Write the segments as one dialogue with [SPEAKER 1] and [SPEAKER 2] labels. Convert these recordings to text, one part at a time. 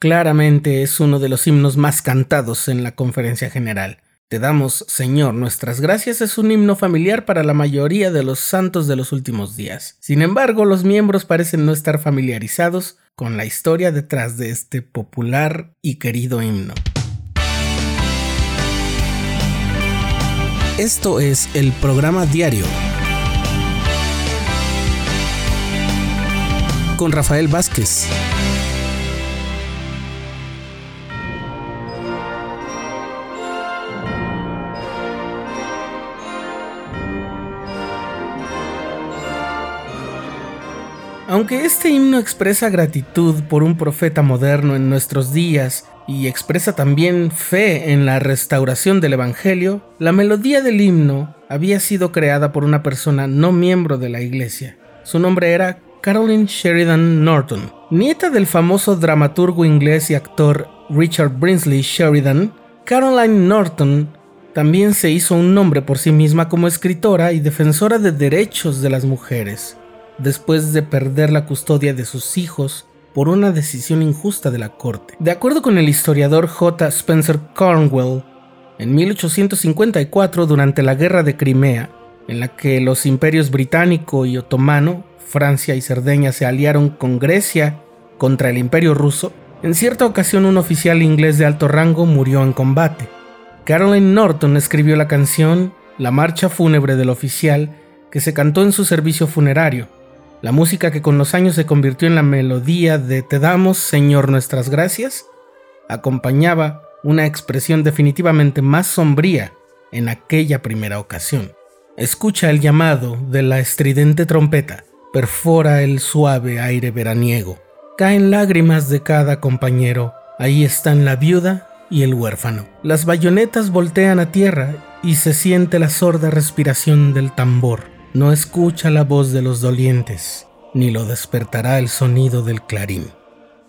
[SPEAKER 1] Claramente es uno de los himnos más cantados en la conferencia general. Te damos, Señor, nuestras gracias es un himno familiar para la mayoría de los santos de los últimos días. Sin embargo, los miembros parecen no estar familiarizados con la historia detrás de este popular y querido himno. Esto es el programa diario con Rafael Vázquez. Aunque este himno expresa gratitud por un profeta moderno en nuestros días y expresa también fe en la restauración del Evangelio, la melodía del himno había sido creada por una persona no miembro de la iglesia. Su nombre era Caroline Sheridan Norton, nieta del famoso dramaturgo inglés y actor Richard Brinsley Sheridan. Caroline Norton también se hizo un nombre por sí misma como escritora y defensora de derechos de las mujeres después de perder la custodia de sus hijos por una decisión injusta de la corte. De acuerdo con el historiador J. Spencer Cornwell, en 1854, durante la Guerra de Crimea, en la que los imperios británico y otomano, Francia y Cerdeña se aliaron con Grecia contra el imperio ruso, en cierta ocasión un oficial inglés de alto rango murió en combate. Caroline Norton escribió la canción La marcha fúnebre del oficial que se cantó en su servicio funerario la música que con los años se convirtió en la melodía de Te damos, Señor, nuestras gracias, acompañaba una expresión definitivamente más sombría en aquella primera ocasión. Escucha el llamado de la estridente trompeta, perfora el suave aire veraniego. Caen lágrimas de cada compañero, ahí están la viuda y el huérfano. Las bayonetas voltean a tierra y se siente la sorda respiración del tambor no escucha la voz de los dolientes, ni lo despertará el sonido del clarín.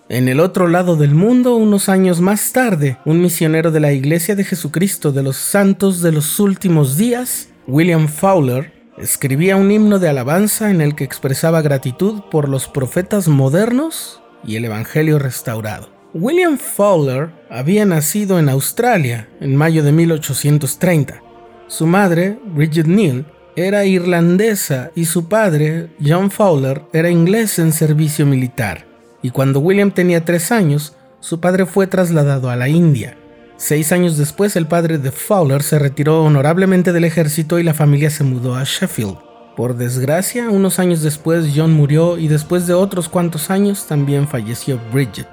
[SPEAKER 1] En el otro lado del mundo, unos años más tarde, un misionero de la Iglesia de Jesucristo de los Santos de los Últimos Días, William Fowler, escribía un himno de alabanza en el que expresaba gratitud por los profetas modernos y el Evangelio restaurado. William Fowler había nacido en Australia en mayo de 1830. Su madre, Bridget Neal, era irlandesa y su padre, John Fowler, era inglés en servicio militar. Y cuando William tenía tres años, su padre fue trasladado a la India. Seis años después, el padre de Fowler se retiró honorablemente del ejército y la familia se mudó a Sheffield. Por desgracia, unos años después John murió y después de otros cuantos años también falleció Bridget.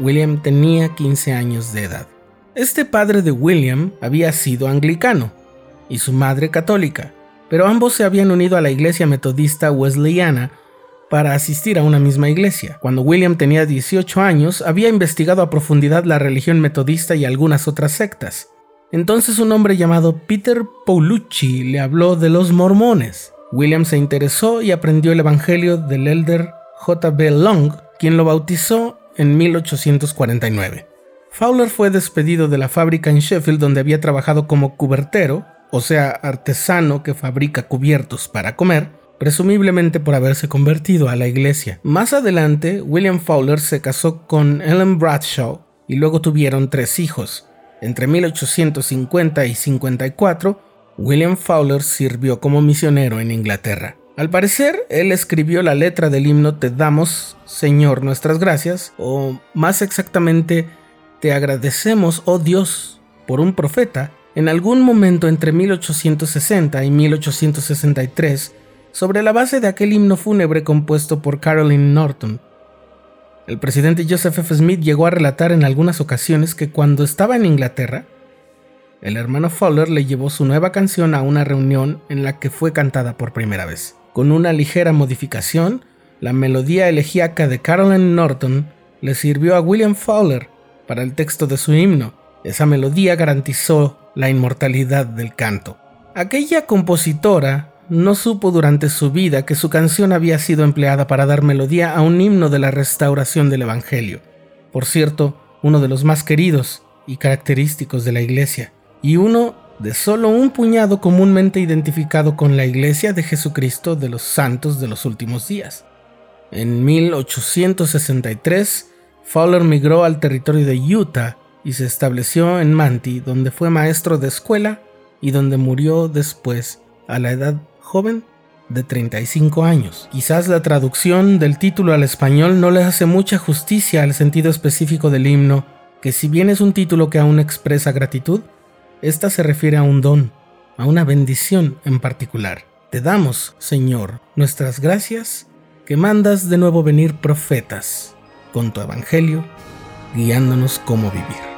[SPEAKER 1] William tenía 15 años de edad. Este padre de William había sido anglicano y su madre católica, pero ambos se habían unido a la iglesia metodista wesleyana para asistir a una misma iglesia. Cuando William tenía 18 años, había investigado a profundidad la religión metodista y algunas otras sectas. Entonces un hombre llamado Peter Paulucci le habló de los mormones. William se interesó y aprendió el evangelio del elder J.B. Long, quien lo bautizó en 1849. Fowler fue despedido de la fábrica en Sheffield donde había trabajado como cubertero o sea, artesano que fabrica cubiertos para comer, presumiblemente por haberse convertido a la iglesia. Más adelante, William Fowler se casó con Ellen Bradshaw y luego tuvieron tres hijos. Entre 1850 y 54, William Fowler sirvió como misionero en Inglaterra. Al parecer, él escribió la letra del himno Te damos, Señor, nuestras gracias, o más exactamente, Te agradecemos, oh Dios, por un profeta en algún momento entre 1860 y 1863 sobre la base de aquel himno fúnebre compuesto por Caroline Norton. El presidente Joseph F. Smith llegó a relatar en algunas ocasiones que cuando estaba en Inglaterra, el hermano Fowler le llevó su nueva canción a una reunión en la que fue cantada por primera vez. Con una ligera modificación, la melodía elegíaca de Caroline Norton le sirvió a William Fowler para el texto de su himno. Esa melodía garantizó la inmortalidad del canto. Aquella compositora no supo durante su vida que su canción había sido empleada para dar melodía a un himno de la restauración del Evangelio, por cierto, uno de los más queridos y característicos de la Iglesia, y uno de solo un puñado comúnmente identificado con la Iglesia de Jesucristo de los Santos de los Últimos Días. En 1863, Fowler migró al territorio de Utah y se estableció en Manti, donde fue maestro de escuela y donde murió después, a la edad joven de 35 años. Quizás la traducción del título al español no le hace mucha justicia al sentido específico del himno, que si bien es un título que aún expresa gratitud, esta se refiere a un don, a una bendición en particular. Te damos, Señor, nuestras gracias, que mandas de nuevo venir profetas con tu evangelio, guiándonos cómo vivir.